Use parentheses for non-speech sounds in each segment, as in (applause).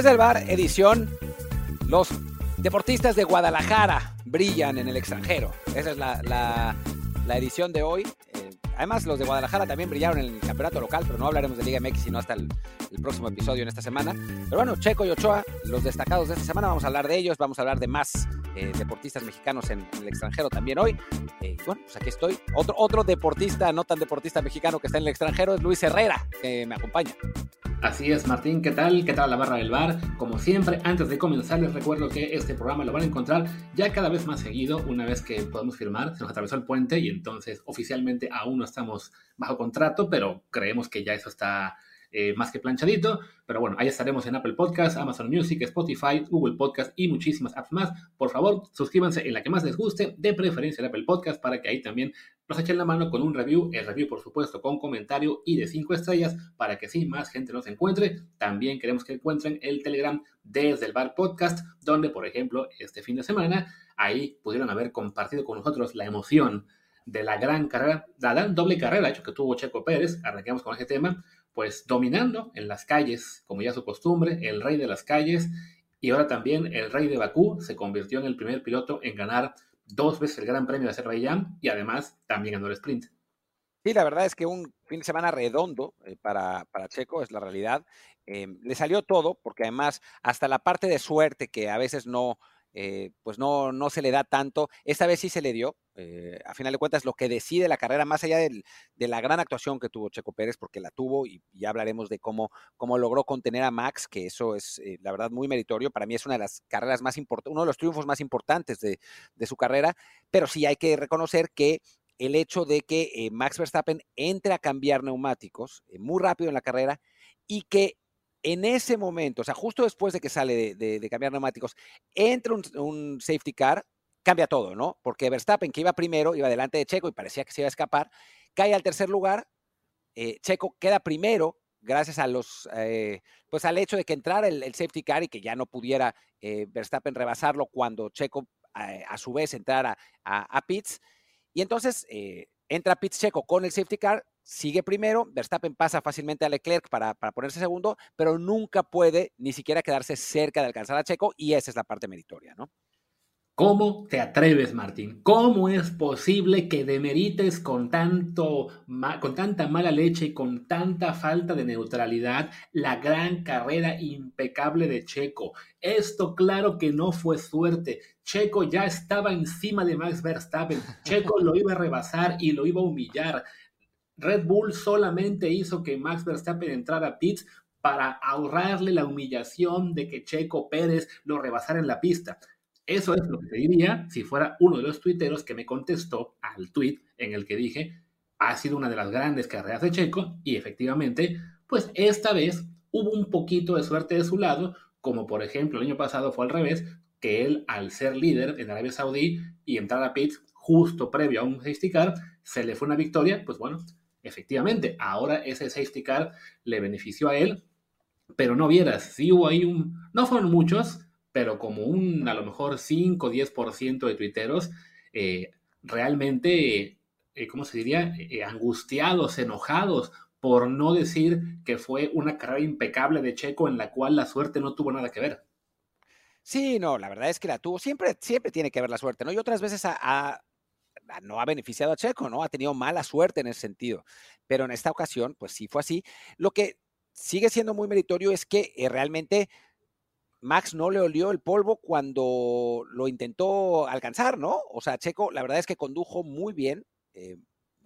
Desde el bar, edición, los deportistas de Guadalajara brillan en el extranjero. Esa es la, edición de hoy. Eh, además, los de Guadalajara también brillaron en el campeonato local, pero no hablaremos de Liga MX sino hasta el, próximo episodio en esta semana. Pero bueno, Checo y Ochoa, los destacados de esta semana, vamos a hablar de ellos, vamos a hablar de más eh, deportistas mexicanos en, el extranjero también hoy. Eh, bueno, pues aquí estoy. Otro, otro deportista, no tan deportista mexicano que está en el extranjero es Luis Herrera, que me acompaña. Así es, Martín, ¿qué tal? ¿Qué tal la barra del bar? Como siempre, antes de comenzar les recuerdo que este programa lo van a encontrar ya cada vez más seguido, una vez que podemos firmar, se nos atravesó el puente y entonces oficialmente aún no estamos bajo contrato, pero creemos que ya eso está eh, más que planchadito. Pero bueno, ahí estaremos en Apple Podcast, Amazon Music, Spotify, Google Podcast y muchísimas apps más. Por favor, suscríbanse en la que más les guste, de preferencia el Apple Podcast, para que ahí también nos echen la mano con un review. El review, por supuesto, con comentario y de 5 estrellas, para que así más gente nos encuentre. También queremos que encuentren el Telegram desde el Bar Podcast, donde, por ejemplo, este fin de semana, ahí pudieron haber compartido con nosotros la emoción de la gran carrera, la gran doble carrera hecho que tuvo Checo Pérez. Arranquemos con ese tema pues dominando en las calles, como ya su costumbre, el rey de las calles, y ahora también el rey de Bakú se convirtió en el primer piloto en ganar dos veces el Gran Premio de Azerbaiyán y además también ganó el sprint. Sí, la verdad es que un fin de semana redondo eh, para, para, Checo, es la realidad. Em, le salió todo, porque además hasta la parte de suerte que a veces no, eh, pues no, no se le da tanto. Esta vez sí se le dio. Eh, a final de cuentas, lo que decide la carrera, más allá de la gran actuación que tuvo Checo Pérez, porque la tuvo, y ya hablaremos de cómo, cómo logró contener a Max, que eso es, eh, la verdad, muy meritorio. Para mí es una de las carreras más importantes, uno de los triunfos más importantes de, su carrera, pero sí hay que reconocer que el hecho de que Max Verstappen entre a cambiar neumáticos muy rápido en la carrera y que en ese momento, o sea, justo después de que sale de, cambiar neumáticos, entra un, safety car, cambia todo, ¿no? Porque Verstappen, que iba primero, iba delante de Checo y parecía que se iba a escapar, cae al tercer lugar, eh, Checo queda primero gracias a los, eh, pues al hecho de que entrara el, safety car y que ya no pudiera eh, Verstappen rebasarlo cuando Checo a su vez entrara a, a pits. Y entonces entra pits Checo con el safety car, sigue primero, Verstappen pasa fácilmente a Leclerc para, para, ponerse segundo, pero nunca puede ni siquiera quedarse cerca de alcanzar a Checo y esa es la parte meritoria, ¿no? ¿Cómo te atreves, Martín? ¿Cómo es posible que demerites con, tanto, con tanta mala leche y con tanta falta de neutralidad la gran carrera impecable de Checo? Esto claro que no fue suerte. Checo ya estaba encima de Max Verstappen. Checo lo iba a rebasar y lo iba a humillar. Red Bull solamente hizo que Max Verstappen entrara a pits para ahorrarle la humillación de que Checo Pérez lo rebasara en la pista. Eso es lo que te diría si fuera uno de los tuiteros que me contestó al tweet en el que dije, ha sido una de las grandes carreras de Checo y efectivamente, pues esta vez hubo un poquito de suerte de su lado, como por ejemplo el año pasado fue al revés, que él al ser líder en Arabia Saudí y entrar a pits justo previo a un safety car, se le fue una victoria, pues bueno, Efectivamente, ahora ese safety car le benefició a él, pero no vieras, sí hubo ahí un, no fueron muchos, pero como un a lo mejor 5 o 10% de tuiteros eh, realmente, eh, ¿cómo se diría? Eh, angustiados, enojados, por no decir que fue una carrera impecable de Checo en la cual la suerte no tuvo nada que ver. Sí, no, la verdad es que la tuvo. Siempre, siempre tiene que ver la suerte, ¿no? Y otras veces a, no ha beneficiado a Checo, ¿no? Ha tenido mala suerte en ese sentido. Pero en esta ocasión, pues sí fue así. Lo que sigue siendo muy meritorio es que eh, realmente Max no le olió el polvo cuando lo intentó alcanzar, ¿no? O sea, Checo, la verdad es que condujo muy bien, eh,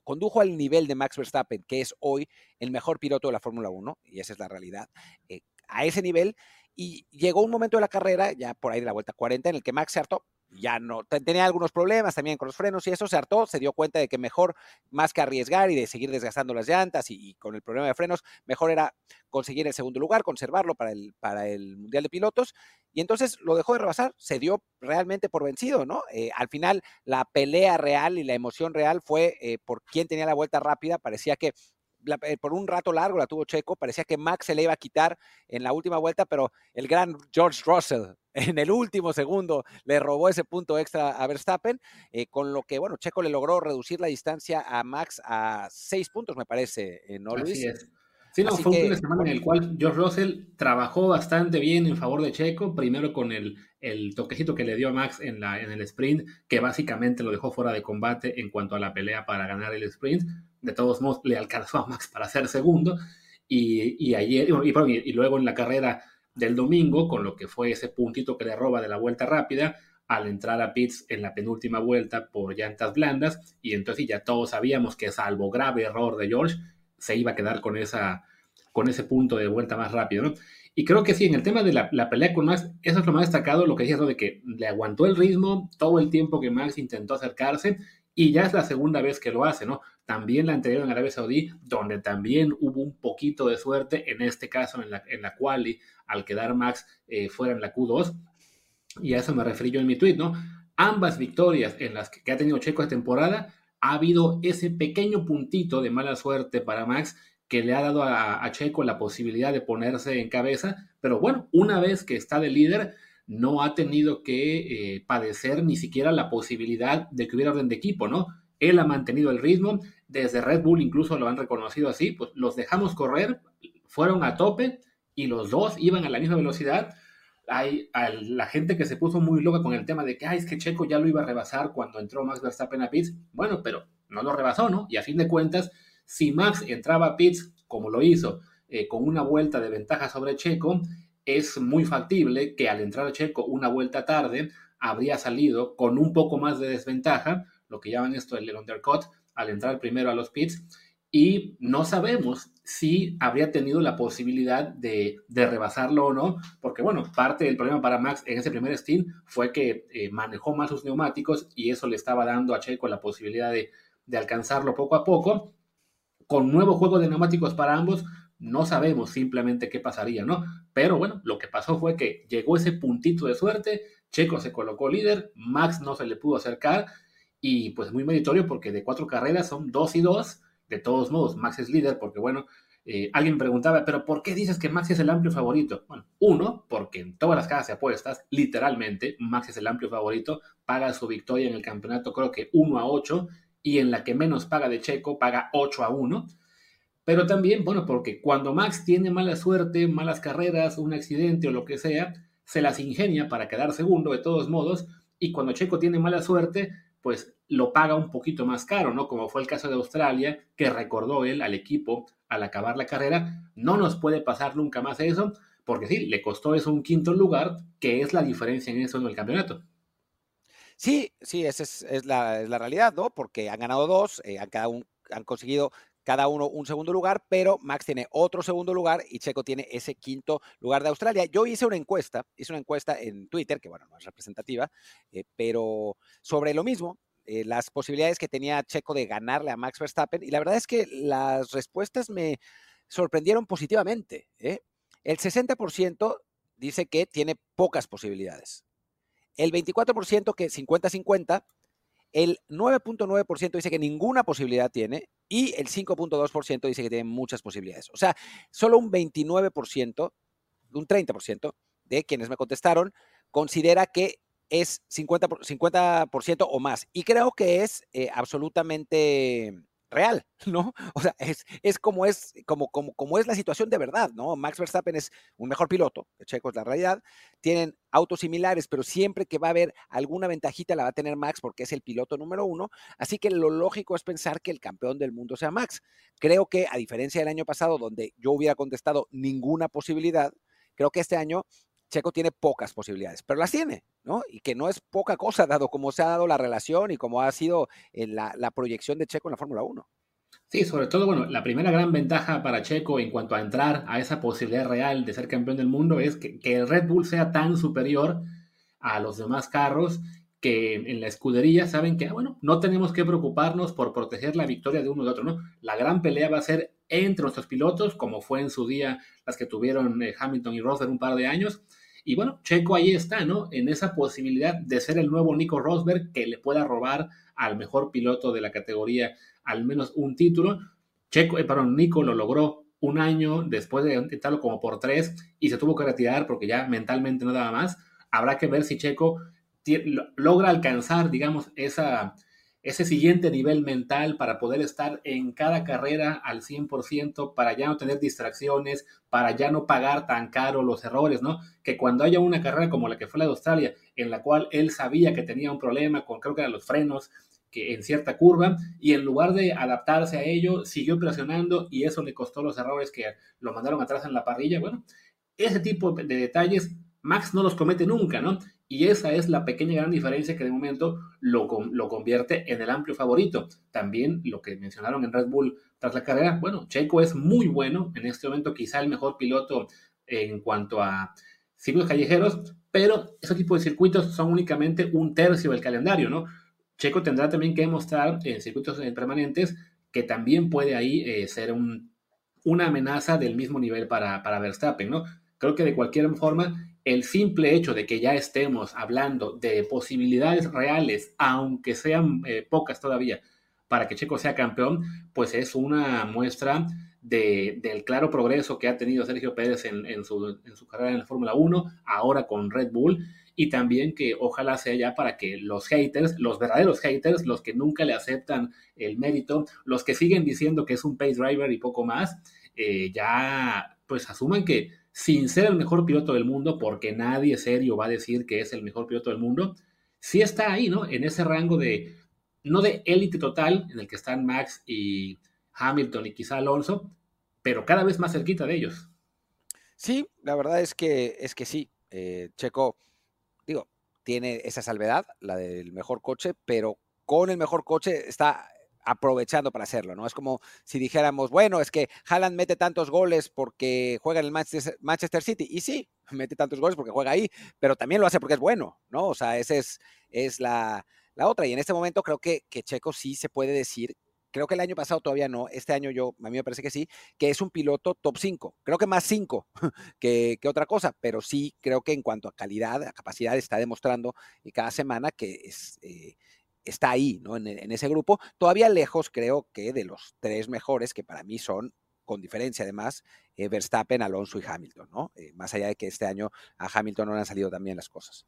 condujo al nivel de Max Verstappen, que es hoy el mejor piloto de la Fórmula 1, y esa es la realidad, eh, a ese nivel. Y llegó un momento de la carrera, ya por ahí de la vuelta 40, en el que Max se hartó, ya no, tenía algunos problemas también con los frenos y eso se hartó, se dio cuenta de que mejor, más que arriesgar y de seguir desgastando las llantas y, con el problema de frenos, mejor era conseguir el segundo lugar, conservarlo para el, para el Mundial de Pilotos y entonces lo dejó de rebasar, se dio realmente por vencido, ¿no? Eh, al final la pelea real y la emoción real fue eh, por quién tenía la vuelta rápida, parecía que eh, por un rato largo la tuvo Checo, parecía que Max se le iba a quitar en la última vuelta, pero el gran George Russell (laughs) en el último segundo le robó ese punto extra a Verstappen, eh, con lo que, bueno, Checo le logró reducir la distancia a Max a seis puntos, me parece, ¿no, Luis? Así es. Sí, no, fue un fin de semana en el cual George Russell trabajó bastante bien en favor de Checo, primero con el, el toquecito que le dio a Max en, la, en el sprint, que básicamente lo dejó fuera de combate en cuanto a la pelea para ganar el sprint. De todos modos, le alcanzó a Max para ser segundo. Y, y ayer, y, luego en la carrera del domingo, con lo que fue ese puntito que le roba de la vuelta rápida, al entrar a pits en la penúltima vuelta por llantas blandas, y entonces ya todos sabíamos que salvo grave error de George, se iba a quedar con, esa, con ese punto de vuelta más rápido, ¿no? Y creo que sí, en el tema de la, pelea con Max, eso es lo más destacado, lo que dices, de que le aguantó el ritmo todo el tiempo que Max intentó acercarse, y ya es la segunda vez que lo hace, ¿no? También la anterior en Arabia Saudí, donde también hubo un poquito de suerte, en este caso en la, en la quali, al quedar Max eh, fuera en la Q2, y a eso me referí yo en mi tweet, ¿no? Ambas victorias en las que, ha tenido Checo esta temporada, ha habido ese pequeño puntito de mala suerte para Max que le ha dado a, Checo la posibilidad de ponerse en cabeza, pero bueno, una vez que está de líder, no ha tenido que eh, padecer ni siquiera la posibilidad de que hubiera orden de equipo, ¿no? Él ha mantenido el ritmo, desde Red Bull incluso lo han reconocido así, pues los dejamos correr, fueron a tope y los dos iban a la misma velocidad, hay la gente que se puso muy loca con el tema de que, es que Checo ya lo iba a rebasar cuando entró Max Verstappen a pits. Bueno, pero no lo rebasó, ¿no? Y a fin de cuentas, si Max entraba a pits como lo hizo, eh, con una vuelta de ventaja sobre Checo, es muy factible que al entrar Checo una vuelta tarde, habría salido con un poco más de desventaja, lo que llaman esto el undercut, al entrar primero a los pits, y no sabemos si habría tenido la posibilidad de, rebasarlo o no, porque bueno, parte del problema para Max en ese primer stint fue que eh, manejó más sus neumáticos y eso le estaba dando a Checo la posibilidad de, de alcanzarlo poco a poco. Con nuevo juego de neumáticos para ambos, no sabemos simplemente qué pasaría, ¿no? Pero bueno, lo que pasó fue que llegó ese puntito de suerte, Checo se colocó líder, Max no se le pudo acercar y pues muy meritorio porque de cuatro carreras son dos y dos de todos modos, Max es líder porque, bueno, eh, alguien preguntaba, pero ¿por qué dices que Max es el amplio favorito? Bueno, uno, porque en todas las casas de apuestas, literalmente, Max es el amplio favorito, paga su victoria en el campeonato creo que 1 a 8, y en la que menos paga de Checo, paga 8 a 1. Pero también, bueno, porque cuando Max tiene mala suerte, malas carreras, un accidente o lo que sea, se las ingenia para quedar segundo de todos modos, y cuando Checo tiene mala suerte, pues lo paga un poquito más caro, ¿no? Como fue el caso de Australia, que recordó él al equipo al acabar la carrera, no nos puede pasar nunca más eso, porque sí, le costó eso un quinto lugar, que es la diferencia en eso en el campeonato. Sí, sí, esa es, la, realidad, ¿no? Porque han ganado dos, eh, han, cada un, han conseguido cada uno un segundo lugar, pero Max tiene otro segundo lugar y Checo tiene ese quinto lugar de Australia. Yo hice una encuesta, hice una encuesta en Twitter, que bueno, no es representativa, eh, pero sobre lo mismo, eh, las posibilidades que tenía Checo de ganarle a Max Verstappen, y la verdad es que las respuestas me sorprendieron positivamente. ¿eh? El 60% dice que tiene pocas posibilidades. El 24% que 50-50 el 9.9% dice que ninguna posibilidad tiene y el 5.2% dice que tiene muchas posibilidades. O sea, solo un 29%, un 30% de quienes me contestaron considera que es 50%, 50 o más. Y creo que es eh, absolutamente real, ¿no? O sea, es, es, como, es como, como, como es la situación de verdad, ¿no? Max Verstappen es un mejor piloto, Checo es la realidad, tienen autos similares, pero siempre que va a haber alguna ventajita la va a tener Max porque es el piloto número uno, así que lo lógico es pensar que el campeón del mundo sea Max. Creo que a diferencia del año pasado, donde yo hubiera contestado ninguna posibilidad, creo que este año Checo tiene pocas posibilidades, pero las tiene, ¿no? Y que no es poca cosa, dado cómo se ha dado la relación y cómo ha sido eh, la, proyección de Checo en la Fórmula 1. Sí, sobre todo, bueno, la primera gran ventaja para Checo en cuanto a entrar a esa posibilidad real de ser campeón del mundo es que, que el Red Bull sea tan superior a los demás carros que en la escudería saben que, ah, bueno, no tenemos que preocuparnos por proteger la victoria de uno de otro, ¿no? La gran pelea va a ser entre nuestros pilotos, como fue en su día las que tuvieron eh, Hamilton y Rosberg un par de años, y bueno, Checo ahí está, ¿no? En esa posibilidad de ser el nuevo Nico Rosberg que le pueda robar al mejor piloto de la categoría al menos un título. Checo, eh, perdón, Nico lo logró un año después de intentarlo como por tres y se tuvo que retirar porque ya mentalmente no daba más. Habrá que ver si Checo logra alcanzar, digamos, esa, ese siguiente nivel mental para poder estar en cada carrera al 100%, para ya no tener distracciones, para ya no pagar tan caro los errores, ¿no? Que cuando haya una carrera como la que fue la de Australia, en la cual él sabía que tenía un problema con, creo que eran los frenos, que en cierta curva, y en lugar de adaptarse a ello, siguió presionando y eso le costó los errores que lo mandaron atrás en la parrilla. Bueno, ese tipo de detalles Max no los comete nunca, ¿no? Y esa es la pequeña gran diferencia que de momento lo, lo convierte en el amplio favorito. También lo que mencionaron en Red Bull tras la carrera, bueno, Checo es muy bueno, en este momento quizá el mejor piloto en cuanto a circuitos callejeros, pero ese tipo de circuitos son únicamente un tercio del calendario, ¿no? Checo tendrá también que demostrar en circuitos permanentes que también puede ahí eh, ser un, una amenaza del mismo nivel para, para Verstappen, ¿no? Creo que de cualquier forma el simple hecho de que ya estemos hablando de posibilidades reales, aunque sean eh, pocas todavía, para que Checo sea campeón, pues es una muestra del claro progreso que ha tenido Sergio Pérez en, su, carrera en la Fórmula 1, ahora con Red Bull, y también que ojalá sea ya para que los haters, los verdaderos haters, los que nunca le aceptan el mérito, los que siguen diciendo que es un pace driver y poco más, eh, ya pues asuman que sin ser el mejor piloto del mundo, porque nadie serio va a decir que es el mejor piloto del mundo, sí está ahí, ¿no? En ese rango de, no de élite total, en el que están Max y Hamilton y quizá Alonso, pero cada vez más cerquita de ellos. Sí, la verdad es que, es que sí. Eh, Checo, digo, tiene esa salvedad, la del mejor coche, pero con el mejor coche está aprovechando para hacerlo, ¿no? Es como si dijéramos, bueno, es que Haaland mete tantos goles porque juega en el Manchester, City. Y sí, (laughs) mete tantos goles porque juega ahí, pero también lo hace porque es bueno, ¿no? O sea, esa es, es la, otra. Y en este momento creo que, que Checo sí se puede decir creo que el año pasado todavía no, este año yo, a mí me parece que sí, que es un piloto top 5, creo que más 5 (laughs) que, otra cosa, pero sí creo que en cuanto a calidad, a capacidad, está demostrando cada semana que es, eh, está ahí, ¿no? En, ese grupo, todavía lejos creo que de los tres mejores, que para mí son, con diferencia además, eh, Verstappen, Alonso y Hamilton, ¿no? Eh, más allá de que este año a Hamilton no le han salido también las cosas.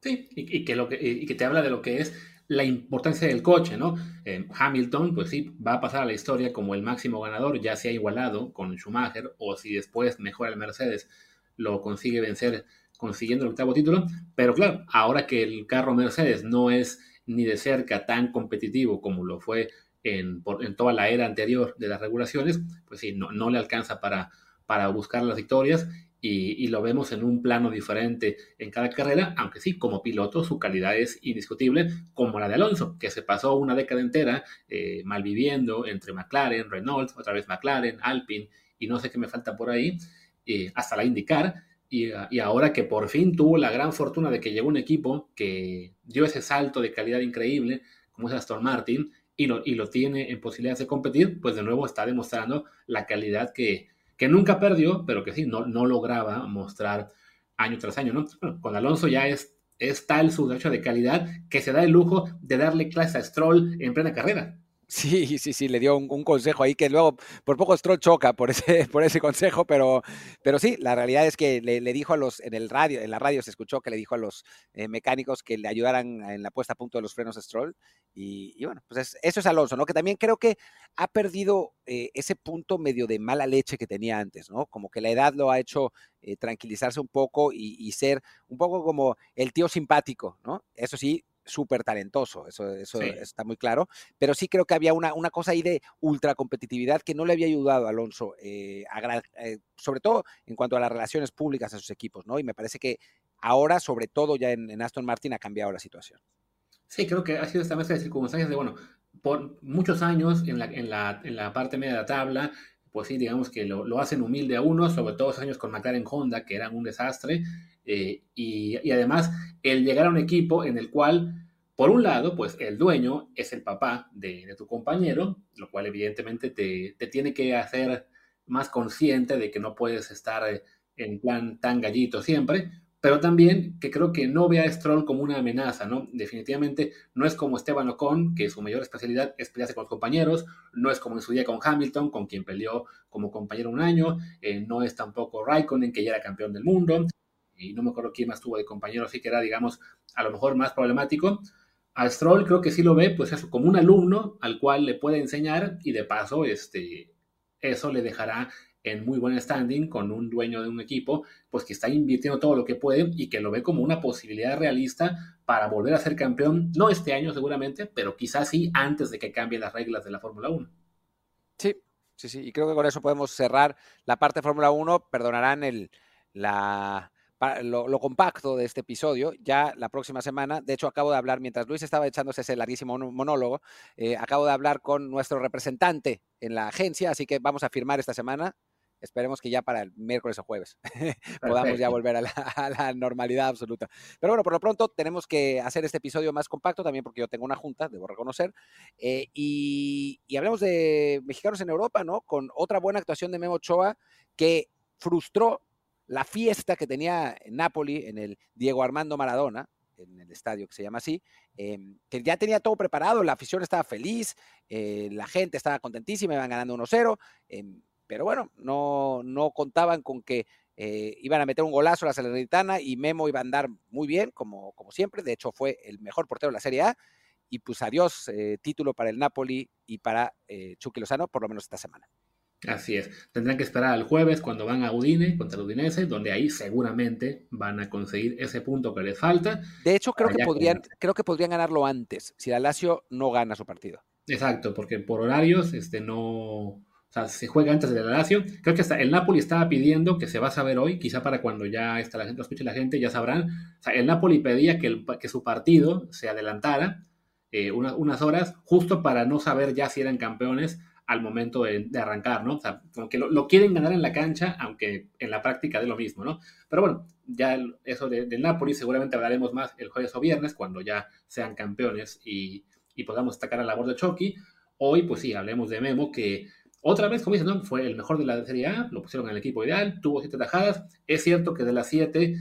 Sí, y que te habla de lo que es la importancia del coche, ¿no? Eh, Hamilton, pues sí, va a pasar a la historia como el máximo ganador, ya se ha igualado con Schumacher, o si después mejora el Mercedes, lo consigue vencer consiguiendo el octavo título, pero claro, ahora que el carro Mercedes no es ni de cerca tan competitivo como lo fue en, toda la era anterior de las regulaciones, pues sí, no, le alcanza para, para buscar las victorias y, lo vemos en un plano diferente en cada carrera, aunque sí, como piloto su calidad es indiscutible, como la de Alonso, que se pasó una década entera eh, malviviendo entre McLaren, Renault, otra vez McLaren, Alpine y no sé qué me falta por ahí, eh, hasta la indicar, y, ahora que por fin tuvo la gran fortuna de que llegó un equipo que dio ese salto de calidad increíble, como es Aston Martin, y lo, y lo tiene en posibilidades de competir, pues de nuevo está demostrando la calidad que, que nunca perdió, pero que sí, no, no lograba mostrar año tras año, ¿no? con Alonso ya es, es tal su derecho de calidad que se da el lujo de darle clase a Stroll en plena carrera. Sí, sí, sí, le dio un, consejo ahí que luego por poco Stroll choca por ese, por ese consejo, pero, pero sí, la realidad es que le, dijo a los, en el radio, en la radio se escuchó que le dijo a los eh, mecánicos que le ayudaran en la puesta a punto de los frenos Stroll. Y, bueno, pues eso es Alonso, ¿no? Que también creo que ha perdido eh, ese punto medio de mala leche que tenía antes, ¿no? Como que la edad lo ha hecho eh, tranquilizarse un poco y, y ser un poco como el tío simpático, ¿no? Eso sí, súper talentoso, eso, eso está muy claro, pero sí creo que había una, una, cosa ahí de ultra competitividad que no le había ayudado a Alonso, eh, eh, sobre todo en cuanto a las relaciones públicas a sus equipos, ¿no? Y me parece que ahora, sobre todo ya en, Aston Martin, ha cambiado la situación. Sí, creo que ha sido esta mezcla de circunstancias de, bueno, por muchos años en la, en la, en la parte media de la tabla, pues sí, digamos que lo, lo, hacen humilde a uno, sobre todo esos años con McLaren Honda, que eran un desastre, eh, y, además el llegar a un equipo en el cual, por un lado, pues el dueño es el papá de, tu compañero, lo cual evidentemente te, te, tiene que hacer más consciente de que no puedes estar eh, en plan tan gallito siempre, pero también que creo que no ve a Stroll como una amenaza, ¿no? Definitivamente no es como Esteban Ocon, que su mayor especialidad es pelearse con los compañeros, no es como en su día con Hamilton, con quien peleó como compañero un año, eh, no es tampoco Raikkonen, que ya era campeón del mundo, y no me acuerdo quién más tuvo de compañero, así que era, digamos, a lo mejor más problemático, a Stroll creo que sí lo ve, pues eso, como un alumno al cual le puede enseñar y de paso, este, eso le dejará en muy buen standing con un dueño de un equipo, pues que está invirtiendo todo lo que puede y que lo ve como una posibilidad realista para volver a ser campeón, no este año seguramente, pero quizás sí antes de que cambien las reglas de la Fórmula 1. Sí, sí, sí, y creo que con eso podemos cerrar la parte de Fórmula 1, perdonarán el, la, lo, compacto de este episodio, ya la próxima semana, de hecho acabo de hablar, mientras Luis estaba echándose ese larguísimo monólogo, eh, acabo de hablar con nuestro representante en la agencia, así que vamos a firmar esta semana, esperemos que ya para el miércoles o jueves (laughs) podamos ya volver (laughs) a la, normalidad absoluta. Pero bueno, por lo pronto tenemos que hacer este episodio más compacto también porque yo tengo una junta, debo reconocer. Eh, y, y, hablemos de mexicanos en Europa, ¿no? Con otra buena actuación de Memo Ochoa que frustró la fiesta que tenía en Napoli, en el Diego Armando Maradona, en el estadio que se llama así, em, que ya tenía todo preparado, la afición estaba feliz, eh, la gente estaba contentísima, iban ganando 1-0, em, pero bueno, no, no contaban con que eh, iban a meter un golazo a la Salernitana y Memo iba a andar muy bien, como, como siempre, de hecho fue el mejor portero de la Serie A, y pues adiós, eh, título para el Napoli y para Chucky Lozano, por lo menos esta semana. Así es. Tendrán que esperar al jueves cuando van a Udine contra el Udinese, donde ahí seguramente van a conseguir ese punto que les falta. De hecho, creo que podrían, creo que podrían ganarlo antes, si la Lazio no gana su partido. Exacto, porque por horarios, este no. O sea, se juega antes de la Lazio. Creo que hasta el Napoli estaba pidiendo que se va a saber hoy, quizá para cuando ya está la gente, lo escuche la gente, ya sabrán. O sea, el Napoli pedía que, el, que su partido se adelantara eh, unas horas, justo para no saber ya si eran campeones al momento de, arrancar, ¿no? O sea, como que lo, quieren ganar en la cancha, aunque en la práctica de lo mismo, ¿no? Pero bueno, ya eso del de Napoli seguramente hablaremos más el jueves o viernes, cuando ya sean campeones y, podamos destacar a la labor de Chucky. Hoy, pues sí, hablemos de Memo, que otra vez, como dicen, ¿no? fue el mejor de la Serie A, lo pusieron en el equipo ideal, tuvo siete tajadas. Es cierto que de las siete,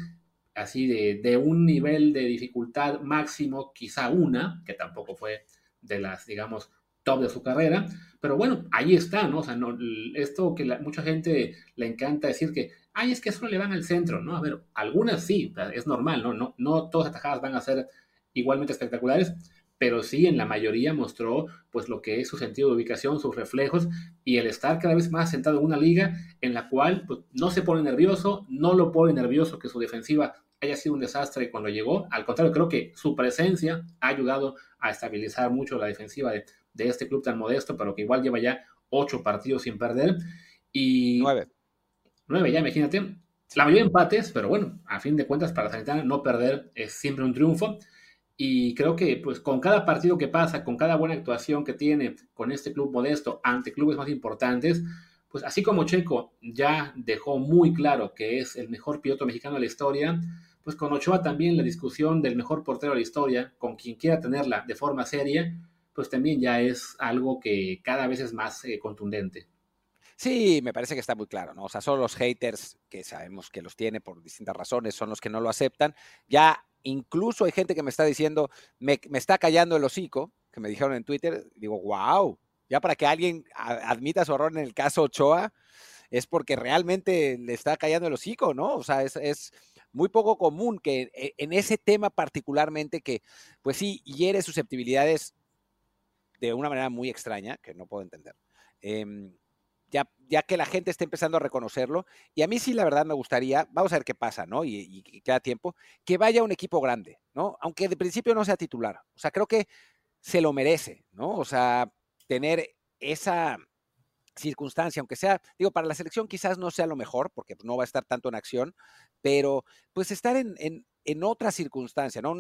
así de, de un nivel de dificultad máximo, quizá una, que tampoco fue de las, digamos, top de su carrera, pero bueno, ahí está, ¿no? O sea, no, esto que mucha gente le encanta decir que, ay, es que solo le van al centro, ¿no? A ver, algunas sí, es normal, ¿no? No, no todas las atajadas van a ser igualmente espectaculares, pero sí en la mayoría mostró pues lo que es su sentido de ubicación, sus reflejos y el estar cada vez más sentado en una liga en la cual pues, no se pone nervioso, no lo pone nervioso que su defensiva haya sido un desastre cuando llegó, al contrario, creo que su presencia ha ayudado a estabilizar mucho la defensiva de, de este club tan modesto, pero que igual lleva ya ocho partidos sin perder. Y nueve. Nueve, ya imagínate. La mayoría empates, pero bueno, a fin de cuentas para Sanitana no perder es siempre un triunfo. Y creo que pues con cada partido que pasa, con cada buena actuación que tiene con este club modesto ante clubes más importantes, pues así como Checo ya dejó muy claro que es el mejor piloto mexicano de la historia, pues con Ochoa también la discusión del mejor portero de la historia, con quien quiera tenerla de forma seria, pues también ya es algo que cada vez es más eh, contundente. Sí, me parece que está muy claro, ¿no? O sea, son los haters, que sabemos que los tiene por distintas razones, son los que no lo aceptan. Ya incluso hay gente que me está diciendo, me, está callando el hocico, que me dijeron en Twitter, digo, wow, ya para que alguien admita su error en el caso Ochoa, es porque realmente le está callando el hocico, ¿no? O sea, es, es muy poco común que eh, en ese tema particularmente que, pues sí, hiere susceptibilidades de una manera muy extraña, que no puedo entender. Em, ya, ya, que la gente está empezando a reconocerlo, y a mí sí la verdad me gustaría, vamos a ver qué pasa, ¿no? Y, y, queda tiempo, que vaya un equipo grande, ¿no? Aunque de principio no sea titular. O sea, creo que se lo merece, ¿no? O sea, tener esa circunstancia, aunque sea, digo, para la selección quizás no sea lo mejor, porque no va a estar tanto en acción, pero pues estar en otra circunstancia, ¿no?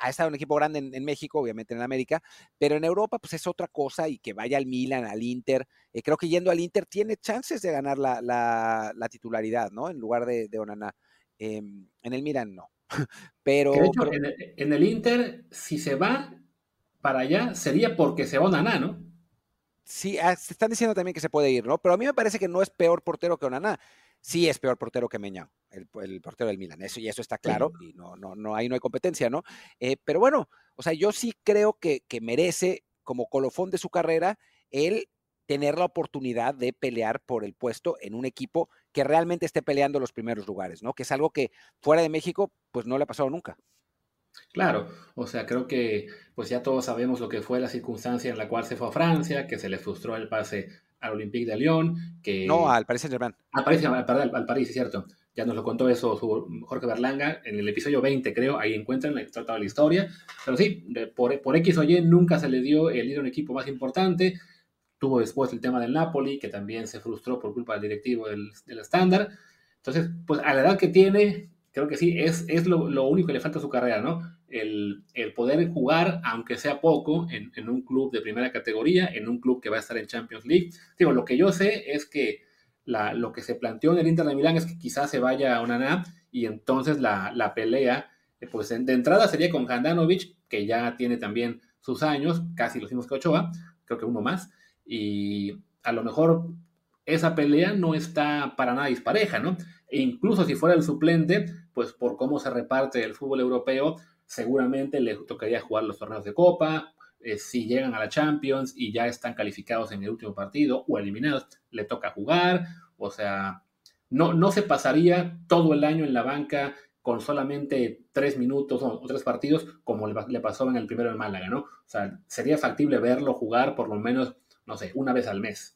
Ha estado un equipo grande en, México, obviamente en América, pero en Europa pues es otra cosa y que vaya al Milan, al Inter. Eh, creo que yendo al Inter tiene chances de ganar la, la, titularidad, ¿no? En lugar de, de Onana. Em, en el Milan no. (laughs) pero, En, el, Inter, si se va para allá, sería porque se va Onana, ¿no? Sí, ah, se están diciendo también que se puede ir, ¿no? Pero a mí me parece que no es peor portero que Onana sí es peor portero que Meñao, el, portero del Milan, eso, y eso está claro, y no, no, no, ahí no hay competencia, ¿no? Eh, pero bueno, o sea, yo sí creo que, que merece, como colofón de su carrera, él tener la oportunidad de pelear por el puesto en un equipo que realmente esté peleando los primeros lugares, ¿no? Que es algo que fuera de México, pues no le ha pasado nunca. Claro, o sea, creo que pues ya todos sabemos lo que fue la circunstancia en la cual se fue a Francia, que se le frustró el pase al Olympique de Lyon, que... No, al Paris Saint-Germain. Al París, al, al París, es cierto. Ya nos lo contó eso Jorge Berlanga en el episodio 20, creo, ahí encuentran toda la historia. Pero sí, por, por X o Y nunca se le dio el ir a un equipo más importante. Tuvo después el tema del Napoli, que también se frustró por culpa del directivo del estándar. Entonces, pues a la edad que tiene, creo que sí, es, es lo, lo único que le falta a su carrera, ¿no? El, el poder jugar, aunque sea poco, en, en, un club de primera categoría, en un club que va a estar en Champions League. Digo, lo que yo sé es que la, lo que se planteó en el Inter de Milán es que quizás se vaya a Onaná y entonces la, la pelea, eh, pues de entrada sería con Handanovic, que ya tiene también sus años, casi los mismos que Ochoa, creo que uno más, y a lo mejor esa pelea no está para nada dispareja, ¿no? E incluso si fuera el suplente, pues por cómo se reparte el fútbol europeo, seguramente le tocaría jugar los torneos de Copa, eh, si llegan a la Champions y ya están calificados en el último partido o eliminados, le toca jugar, o sea, no, no se pasaría todo el año en la banca con solamente tres minutos o, tres partidos como le, le, pasó en el primero de Málaga, ¿no? O sea, sería factible verlo jugar por lo menos, no sé, una vez al mes.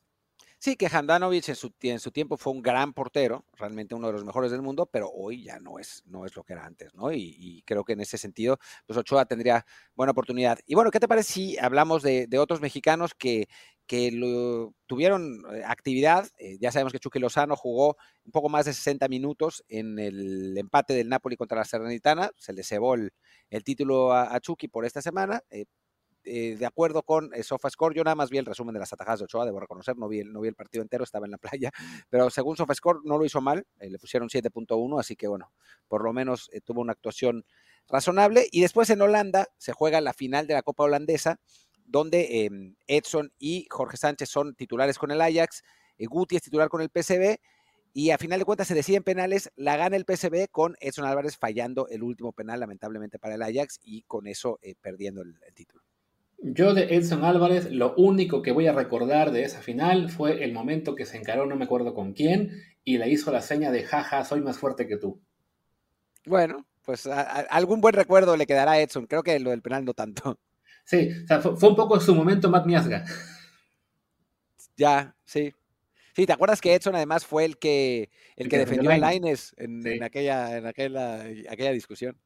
Sí, que Handanovic en su, en su, tiempo fue un gran portero, realmente uno de los mejores del mundo, pero hoy ya no es, no es lo que era antes, ¿no? Y, y creo que en ese sentido, pues Ochoa tendría buena oportunidad. Y bueno, ¿qué te parece si hablamos de, de otros mexicanos que, que lo, tuvieron eh, actividad? Eh, ya sabemos que Chucky Lozano jugó un poco más de 60 minutos en el empate del Napoli contra la Serenitana, se le cebó el, el título a, a, Chucky por esta semana, eh, eh, de acuerdo con eh, SofaScore, yo nada más vi el resumen de las atajadas de Ochoa, debo reconocer, no vi, el, no vi el partido entero, estaba en la (laughs) playa, pero según SofaScore no lo hizo mal, eh, le pusieron 7.1, así que bueno, por lo menos tuvo una actuación razonable. Y después en Holanda se juega la final de la Copa Holandesa, donde eh, Edson y Jorge Sánchez son titulares con el Ajax, Guti es titular con el PCB, y a final de cuentas se deciden penales, la gana el PCB con Edson Álvarez fallando el último penal, lamentablemente para el Ajax, y con eso perdiendo el título. Yo de Edson Álvarez, lo único que voy a recordar de esa final fue el momento que se encaró, no me acuerdo con quién, y le hizo la seña de jaja, soy más fuerte que tú. Bueno, pues a, a, algún buen recuerdo le quedará a Edson, creo que lo del penal no tanto. Sí, o sea, fue, fue, un poco su momento Matt Miasga. Ya, sí. Sí, ¿te acuerdas que Edson además fue el que, el, el que, que defendió a Laines en, sí. en, aquella, en aquella, aquella discusión?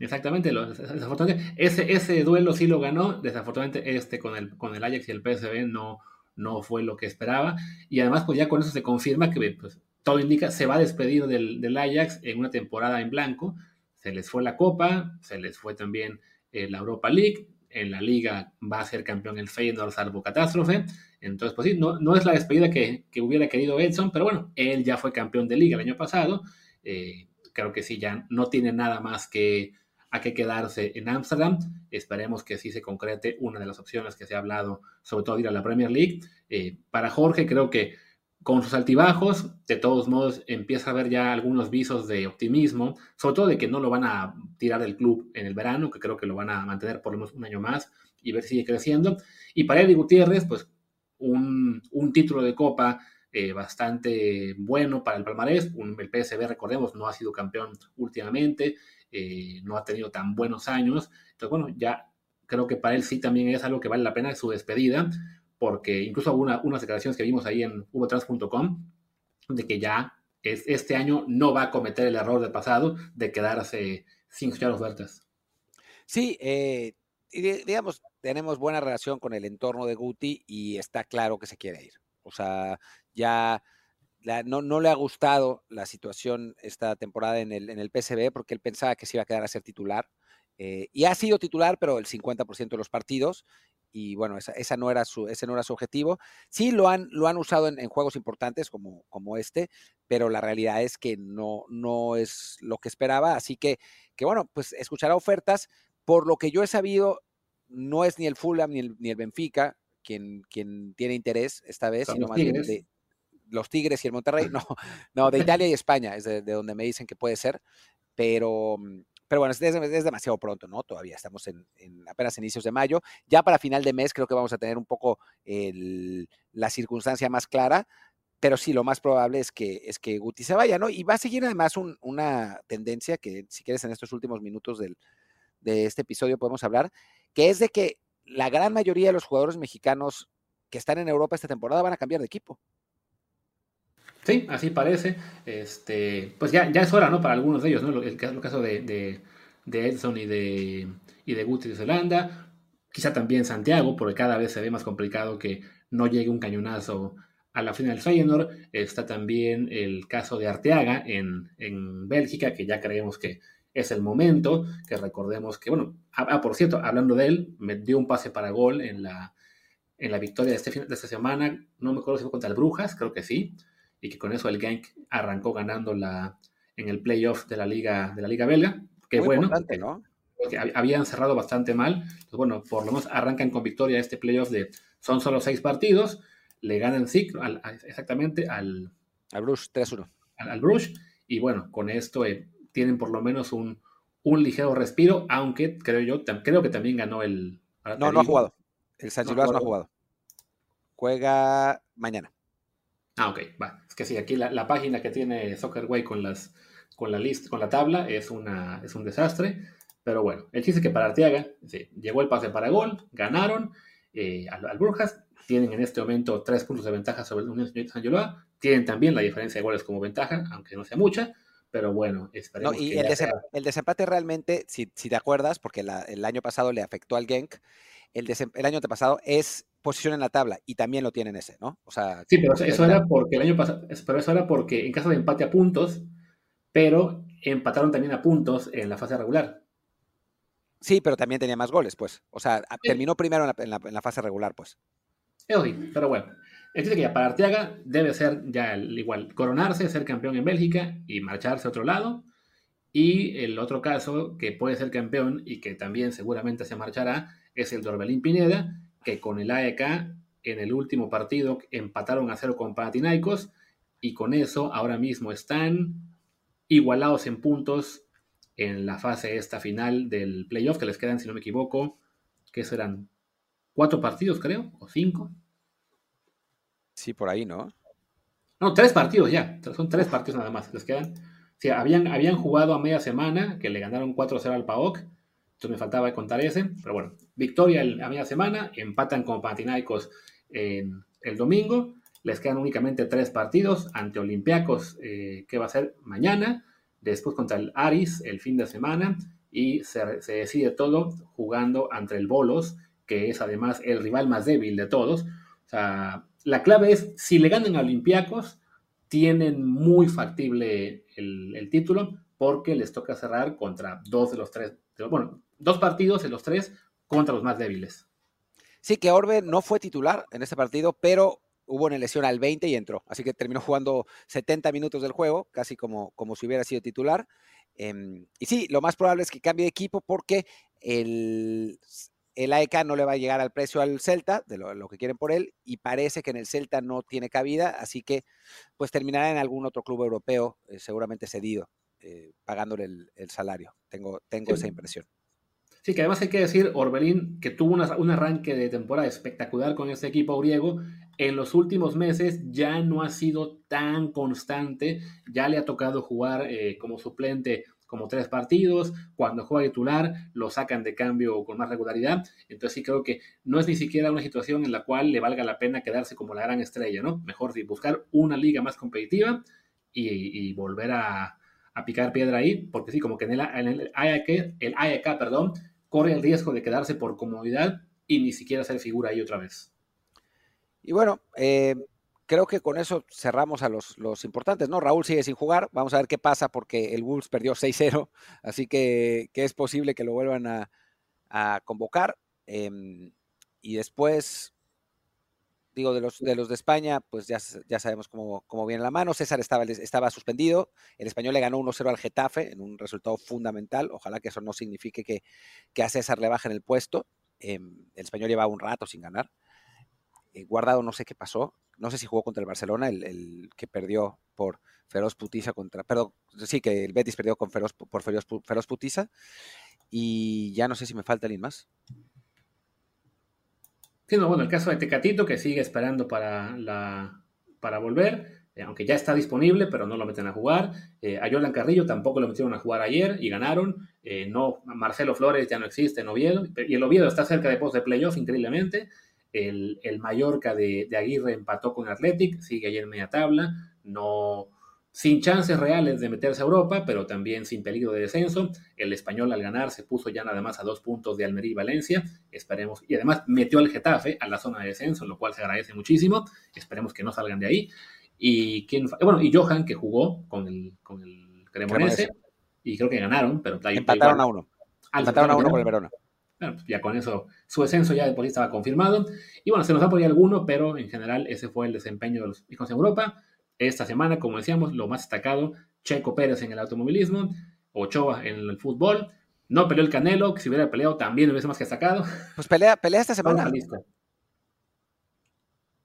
Exactamente, desafortunadamente, ese, ese duelo sí lo ganó, desafortunadamente este con el, con el Ajax y el PSV no, no fue lo que esperaba, y además pues ya con eso se confirma que pues, todo indica, se va despedido del, del, Ajax en una temporada en blanco, se les fue la Copa, se les fue también eh, la Europa League, en la Liga va a ser campeón el Feyenoord salvo catástrofe, entonces pues sí, no, no es la despedida que, que, hubiera querido Edson, pero bueno, él ya fue campeón de Liga el año pasado, eh, creo que sí, ya no tiene nada más que a qué quedarse en Ámsterdam. Esperemos que sí se concrete una de las opciones que se ha hablado, sobre todo ir a la Premier League. Eh, para Jorge, creo que con sus altibajos, de todos modos, empieza a haber ya algunos visos de optimismo, sobre todo de que no lo van a tirar del club en el verano, que creo que lo van a mantener por lo menos un año más y ver si sigue creciendo. Y para Eddie Gutiérrez, pues un, un título de Copa eh, bastante bueno para el palmarés. El PSB, recordemos, no ha sido campeón últimamente eh, no ha tenido tan buenos años. Entonces, bueno, ya creo que para él sí también es algo que vale la pena su despedida, porque incluso una, unas declaraciones que vimos ahí en hubotrans.com de que ya es, este año no va a cometer el error del pasado de quedarse sin escuchar ofertas. Sí, eh, digamos, tenemos buena relación con el entorno de Guti y está claro que se quiere ir. O sea, ya la, no, no, le ha gustado la situación esta temporada en el, en el PSB porque él pensaba que se iba a quedar a ser titular. Eh, y ha sido titular, pero el 50% de los partidos. Y bueno, esa, esa, no era su, ese no era su objetivo. Sí lo han, lo han usado en, en, juegos importantes como, como este, pero la realidad es que no, no es lo que esperaba. Así que, que, bueno, pues escuchará ofertas. Por lo que yo he sabido, no es ni el Fulham ni el, ni el Benfica quien, quien tiene interés esta vez, sino más bien de, los Tigres y el Monterrey, (laughs) no, no, de Italia y España, es de, de donde me dicen que puede ser, pero, pero bueno, es, es, demasiado pronto, ¿no? Todavía estamos en, en, apenas inicios de mayo. Ya para final de mes creo que vamos a tener un poco el, la circunstancia más clara, pero sí, lo más probable es que, es que Guti se vaya, ¿no? Y va a seguir además un, una tendencia que, si quieres, en estos últimos minutos del, de este episodio podemos hablar, que es de que la gran mayoría de los jugadores mexicanos que están en Europa esta temporada van a cambiar de equipo. Sí, así parece. Este, pues ya, es hora, ¿no? Para algunos de ellos, ¿no? El, caso de, Edson y de, y de Guti de Zelanda. Quizá también Santiago, porque cada vez se ve más complicado que no llegue un cañonazo a la final del Feyenoord. Está también el caso de Arteaga en, Bélgica, que ya creemos que es el momento, que recordemos que, bueno, ah, ah, por cierto, hablando de él, me dio un pase para gol en la, en la victoria de, este, de esta semana, no me acuerdo si fue contra el Brujas, creo que sí, y que con eso el Genk arrancó ganando la, en el playoff de la liga, de la liga belga, que bueno, ¿no? porque habían cerrado bastante mal, bueno, por lo menos arrancan con victoria este playoff de, son solo seis partidos, le ganan sí, exactamente al... Al Bruges 3-1. Al, al Bruges, y bueno, con esto... Eh, tienen por lo menos un, ligero respiro, aunque creo yo, creo que también ganó el... No, no ha jugado. El San no, no ha jugado. Juega mañana. Ah, ok, va. Es que sí, aquí la, página que tiene Soccerway con las con la lista, con la tabla, es una es un desastre. Pero bueno, el chiste es que para Arteaga, llegó el pase para gol, ganaron eh, al, Brujas, tienen en este momento tres puntos de ventaja sobre el Unión San Giloa, tienen también la diferencia de goles como ventaja, aunque no sea mucha, pero bueno, esperemos y el, desempate realmente, si, te acuerdas, porque el año pasado le afectó al Genk, el, el año pasado es posición en la tabla y también lo tienen ese, ¿no? O sea, sí, pero eso era porque el año pasado, pero eso era porque en caso de empate a puntos, pero empataron también a puntos en la fase regular. Sí, pero también tenía más goles, pues. O sea, terminó primero en la, fase regular, pues. Eso sí, pero bueno. Dice que ya para Arteaga debe ser ya igual, coronarse, ser campeón en Bélgica y marcharse a otro lado. Y el otro caso que puede ser campeón y que también seguramente se marchará es el de Orbelín Pineda, que con el AEK en el último partido empataron a cero con Panathinaikos y con eso ahora mismo están igualados en puntos en la fase esta final del playoff que les quedan, si no me equivoco, que serán cuatro partidos creo, o cinco. Sí, por ahí, ¿no? No, tres partidos ya. Son tres partidos nada más. Les quedan. Sí, habían, habían jugado a media semana, que le ganaron 4-0 al PAOK. Entonces me faltaba contar ese. Pero bueno, victoria a media semana. Empatan con Panathinaikos en el domingo. Les quedan únicamente tres partidos ante Olympiacos, eh, que va a ser mañana. Después contra el Aris el fin de semana. Y se, decide todo jugando ante el Bolos, que es además el rival más débil de todos. O sea, la clave es, si le ganan a Olympiacos, tienen muy factible el, título porque les toca cerrar contra dos de los tres, bueno, dos partidos de los tres contra los más débiles. Sí, que Orbe no fue titular en este partido, pero hubo una lesión al 20 y entró. Así que terminó jugando 70 minutos del juego, casi como, como si hubiera sido titular. Em, y sí, lo más probable es que cambie de equipo porque el, el AEK no le va a llegar al precio al Celta, de lo, que quieren por él, y parece que en el Celta no tiene cabida, así que pues terminará en algún otro club europeo, eh, seguramente cedido, eh, pagándole el, salario. Tengo, tengo esa impresión. Sí, que además hay que decir, Orbelín, que tuvo un arranque de temporada espectacular con este equipo griego, en los últimos meses ya no ha sido tan constante, ya le ha tocado jugar eh, como suplente como tres partidos, cuando juega titular lo sacan de cambio con más regularidad, entonces sí creo que no es ni siquiera una situación en la cual le valga la pena quedarse como la gran estrella, ¿no? Mejor buscar una liga más competitiva y, volver a, picar piedra ahí, porque sí, como que en el, en el el perdón, corre el riesgo de quedarse por comodidad y ni siquiera ser figura ahí otra vez. Y bueno, eh, creo que con eso cerramos a los, importantes, ¿no? Raúl sigue sin jugar, vamos a ver qué pasa porque el Wolves perdió 6-0, así que, es posible que lo vuelvan a, convocar. Em, y después, digo, de los de, los de España, pues ya, ya sabemos cómo, viene la mano. César estaba, estaba suspendido, el español le ganó 1-0 al Getafe en un resultado fundamental, ojalá que eso no signifique que, a César le bajen el puesto. Em, el español lleva un rato sin ganar. Eh, guardado no sé qué pasó, no sé si jugó contra el Barcelona, el, que perdió por Feroz Putiza contra, perdón, sí, que el Betis perdió con Feroz, por Feroz, Feroz Putiza, y ya no sé si me falta alguien más. Sí, no, bueno, el caso de Tecatito, que sigue esperando para, para volver, eh, aunque ya está disponible, pero no lo meten a jugar. Eh, a Jordan Carrillo tampoco lo metieron a jugar ayer y ganaron. Eh, no, Marcelo Flores ya no existe en Oviedo, y el Oviedo está cerca de post de playoff, increíblemente. El, el Mallorca de, de, Aguirre empató con Athletic, sigue ayer en media tabla, no, sin chances reales de meterse a Europa, pero también sin peligro de descenso. El español al ganar se puso ya nada más a dos puntos de Almería y Valencia. Esperemos, y además metió al Getafe a la zona de descenso, lo cual se agradece muchísimo. Esperemos que no salgan de ahí. Y quién, bueno, y Johan, que jugó con el, con el Cremonese, y creo que ganaron, pero empataron a uno. Ah, empataron a uno con el Verona. Bueno, pues ya con eso, su descenso ya de por sí estaba confirmado. Y bueno, se nos ha por ahí alguno, pero en general ese fue el desempeño de los hijos en Europa. Esta semana, como decíamos, lo más destacado, Checo Pérez en el automovilismo, Ochoa en el fútbol. No peleó el Canelo, que si hubiera peleado también hubiese más que destacado. Pues pelea, pelea esta (laughs) semana.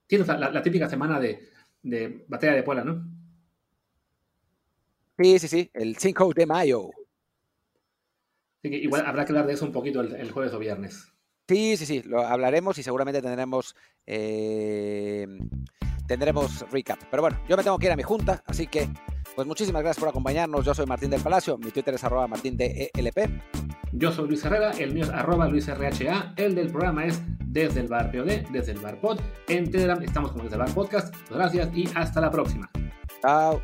Sí, la, la, típica semana de, de batalla de Puebla, ¿no? Sí, sí, sí, el 5 de mayo. Así que igual habrá que hablar de eso un poquito el, el jueves o viernes. Sí, sí, sí, lo hablaremos y seguramente tendremos eh, tendremos recap. Pero bueno, yo me tengo que ir a mi junta, así que pues muchísimas gracias por acompañarnos. Yo soy Martín del Palacio, mi Twitter es arroba martín de ELP. Yo soy Luis Herrera, el mío es arroba Luis RHA, el del programa es desde el bar POD, desde el bar pod. En Telegram estamos como desde el bar podcast. Muchas gracias y hasta la próxima. Chao.